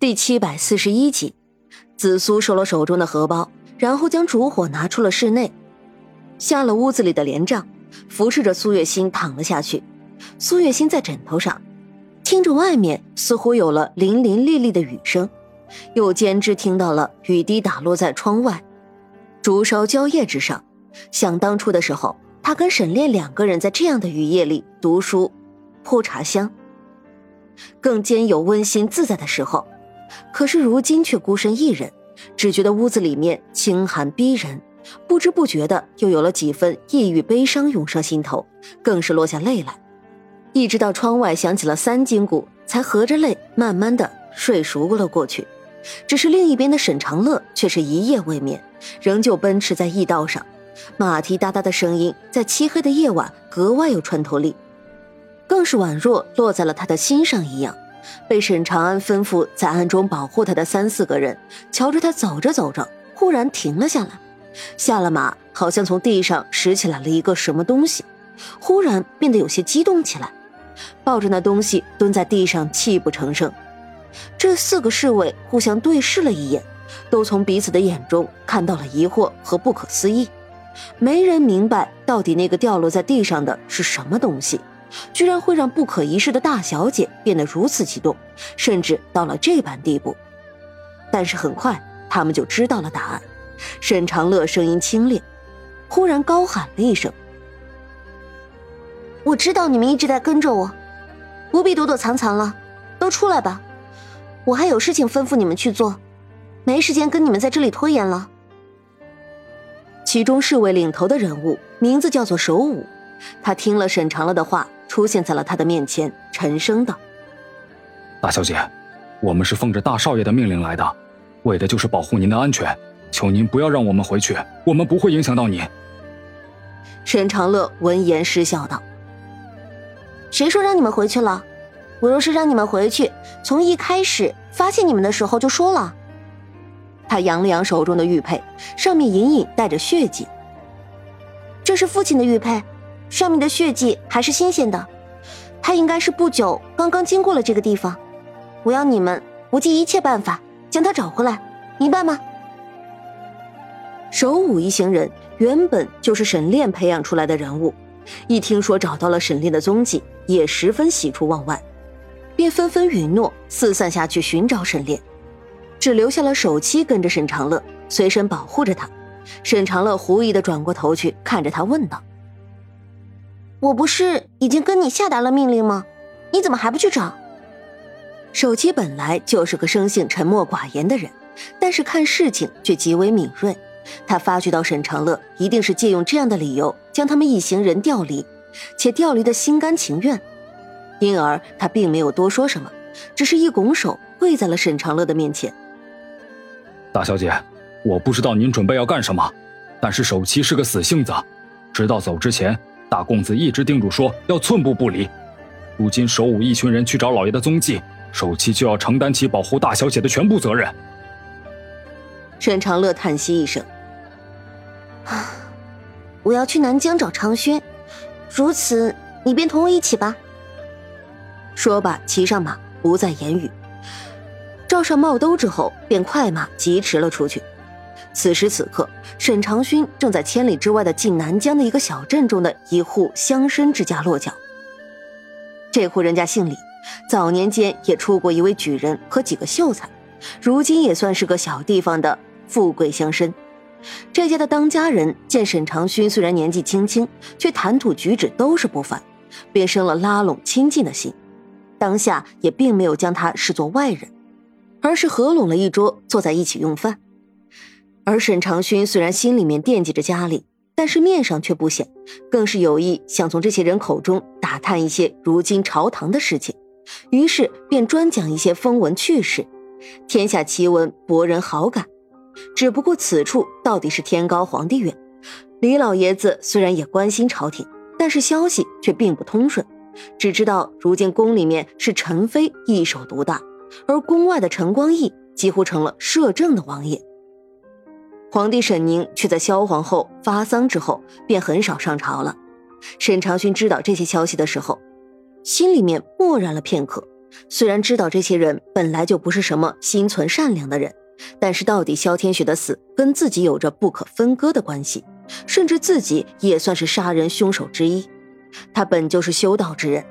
第七百四十一集，紫苏收了手中的荷包，然后将烛火拿出了室内，下了屋子里的帘帐，扶持着苏月心躺了下去。苏月心在枕头上，听着外面似乎有了淋淋沥沥的雨声，又兼之听到了雨滴打落在窗外，烛烧蕉叶之上。想当初的时候，他跟沈炼两个人在这样的雨夜里读书、铺茶香，更兼有温馨自在的时候。可是如今却孤身一人，只觉得屋子里面清寒逼人，不知不觉的又有了几分抑郁悲伤涌上心头，更是落下泪来。一直到窗外响起了三金鼓，才合着泪慢慢的睡熟了过去。只是另一边的沈长乐却是一夜未眠，仍旧奔驰在驿道上，马蹄哒哒的声音在漆黑的夜晚格外有穿透力，更是宛若落在了他的心上一样。被沈长安吩咐在暗中保护他的三四个人，瞧着他走着走着，忽然停了下来，下了马，好像从地上拾起来了一个什么东西，忽然变得有些激动起来，抱着那东西蹲在地上泣不成声。这四个侍卫互相对视了一眼，都从彼此的眼中看到了疑惑和不可思议，没人明白到底那个掉落在地上的是什么东西。居然会让不可一世的大小姐变得如此激动，甚至到了这般地步。但是很快，他们就知道了答案。沈长乐声音清冽，忽然高喊了一声：“我知道你们一直在跟着我，不必躲躲藏藏了，都出来吧！我还有事情吩咐你们去做，没时间跟你们在这里拖延了。”其中侍卫领头的人物名字叫做守武，他听了沈长乐的话。出现在了他的面前，沉声道：“大小姐，我们是奉着大少爷的命令来的，为的就是保护您的安全，求您不要让我们回去，我们不会影响到您。”沈长乐闻言失笑道：“谁说让你们回去了？我若是让你们回去，从一开始发现你们的时候就说了。”他扬了扬手中的玉佩，上面隐隐带着血迹。这是父亲的玉佩。上面的血迹还是新鲜的，他应该是不久刚刚经过了这个地方。我要你们不计一切办法将他找回来，明白吗？首武一行人原本就是沈炼培养出来的人物，一听说找到了沈炼的踪迹，也十分喜出望外，便纷纷允诺四散下去寻找沈炼，只留下了首七跟着沈长乐，随身保护着他。沈长乐狐疑的转过头去看着他，问道。我不是已经跟你下达了命令吗？你怎么还不去找？守七本来就是个生性沉默寡言的人，但是看事情却极为敏锐。他发觉到沈长乐一定是借用这样的理由将他们一行人调离，且调离的心甘情愿，因而他并没有多说什么，只是一拱手跪在了沈长乐的面前。大小姐，我不知道您准备要干什么，但是守七是个死性子，直到走之前。大公子一直叮嘱说要寸步不离，如今守武一群人去找老爷的踪迹，守七就要承担起保护大小姐的全部责任。沈长乐叹息一声：“啊，我要去南疆找长轩，如此你便同我一起吧。”说罢，骑上马，不再言语，罩上帽兜之后，便快马疾驰了出去。此时此刻，沈长勋正在千里之外的晋南疆的一个小镇中的一户乡绅之家落脚。这户人家姓李，早年间也出过一位举人和几个秀才，如今也算是个小地方的富贵乡绅。这家的当家人见沈长勋虽然年纪轻轻，却谈吐举止都是不凡，便生了拉拢亲近的心。当下也并没有将他视作外人，而是合拢了一桌，坐在一起用饭。而沈长勋虽然心里面惦记着家里，但是面上却不显，更是有意想从这些人口中打探一些如今朝堂的事情，于是便专讲一些风闻趣事，天下奇闻博人好感。只不过此处到底是天高皇帝远，李老爷子虽然也关心朝廷，但是消息却并不通顺，只知道如今宫里面是陈妃一手独大，而宫外的陈光义几乎成了摄政的王爷。皇帝沈宁却在萧皇后发丧之后，便很少上朝了。沈长勋知道这些消息的时候，心里面默然了片刻，虽然知道这些人本来就不是什么心存善良的人，但是到底萧天雪的死跟自己有着不可分割的关系，甚至自己也算是杀人凶手之一。他本就是修道之人，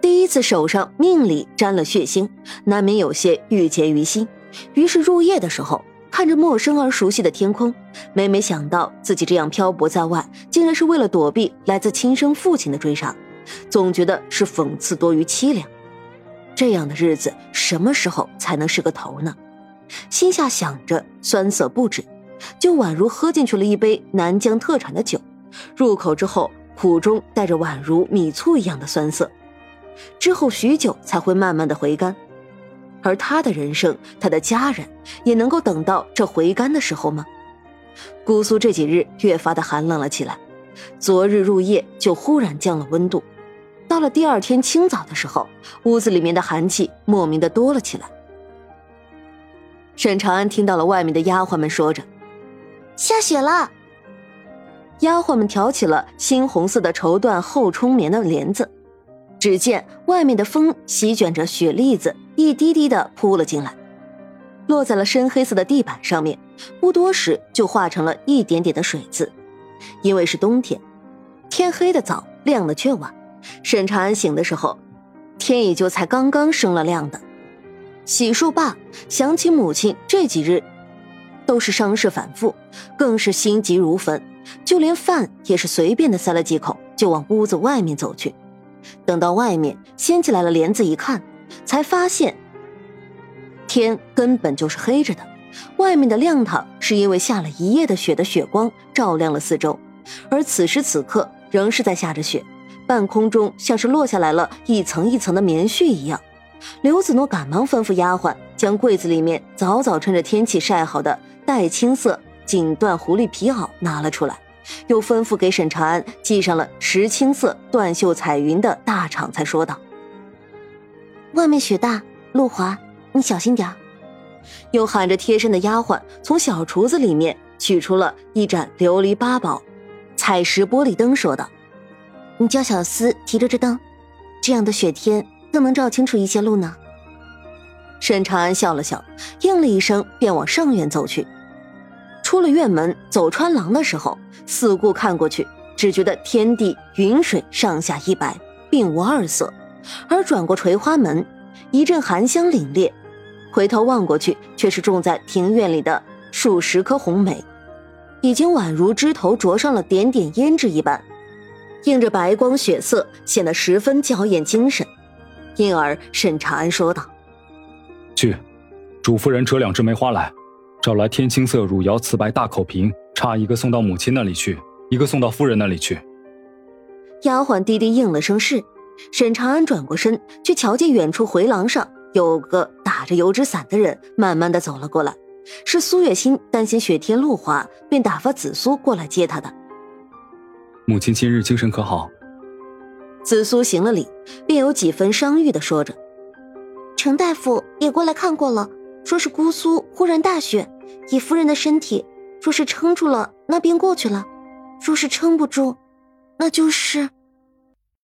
第一次手上命里沾了血腥，难免有些郁结于心。于是入夜的时候，看着陌生而熟悉的天空，每每想到自己这样漂泊在外，竟然是为了躲避来自亲生父亲的追杀。总觉得是讽刺多于凄凉，这样的日子什么时候才能是个头呢？心下想着，酸涩不止，就宛如喝进去了一杯南疆特产的酒，入口之后苦中带着宛如米醋一样的酸涩，之后许久才会慢慢的回甘。而他的人生，他的家人，也能够等到这回甘的时候吗？姑苏这几日越发的寒冷了起来，昨日入夜就忽然降了温度。到了第二天清早的时候，屋子里面的寒气莫名的多了起来。沈长安听到了外面的丫鬟们说着：“下雪了。”丫鬟们挑起了猩红色的绸缎厚冲棉的帘子，只见外面的风席卷着雪粒子，一滴滴的扑了进来，落在了深黑色的地板上面，不多时就化成了一点点的水渍。因为是冬天，天黑的早，亮的却晚。沈长安醒的时候，天也就才刚刚升了亮的。洗漱罢，想起母亲这几日都是伤势反复，更是心急如焚，就连饭也是随便的塞了几口，就往屋子外面走去。等到外面掀起来了帘子一看，才发现天根本就是黑着的，外面的亮堂是因为下了一夜的雪的雪光照亮了四周，而此时此刻仍是在下着雪。半空中像是落下来了一层一层的棉絮一样，刘子诺赶忙吩咐丫鬟将柜子里面早早趁着天气晒好的黛青色锦缎狐狸皮袄拿了出来，又吩咐给沈长安系上了石青色缎绣彩云的大氅，才说道：“外面雪大，路滑，你小心点又喊着贴身的丫鬟从小厨子里面取出了一盏琉璃八宝彩石玻璃灯，说道。你叫小厮提着这灯，这样的雪天更能照清楚一些路呢。沈长安笑了笑，应了一声，便往上院走去。出了院门，走穿廊的时候，四顾看过去，只觉得天地云水上下一白，并无二色；而转过垂花门，一阵寒香凛冽，回头望过去，却是种在庭院里的数十棵红梅，已经宛如枝头着上了点点胭脂一般。映着白光雪色，显得十分娇艳精神，因而沈长安说道：“去，主夫人折两枝梅花来，找来天青色汝窑瓷白大口瓶，差一个送到母亲那里去，一个送到夫人那里去。”丫鬟低低应了声是。沈长安转过身，却瞧见远处回廊上有个打着油纸伞的人，慢慢的走了过来。是苏月心担心雪天路滑，便打发紫苏过来接他的。母亲今日精神可好？紫苏行了礼，便有几分伤愈的说着：“程大夫也过来看过了，说是姑苏忽然大雪，以夫人的身体，若是撑住了，那便过去了；若是撑不住，那就是……”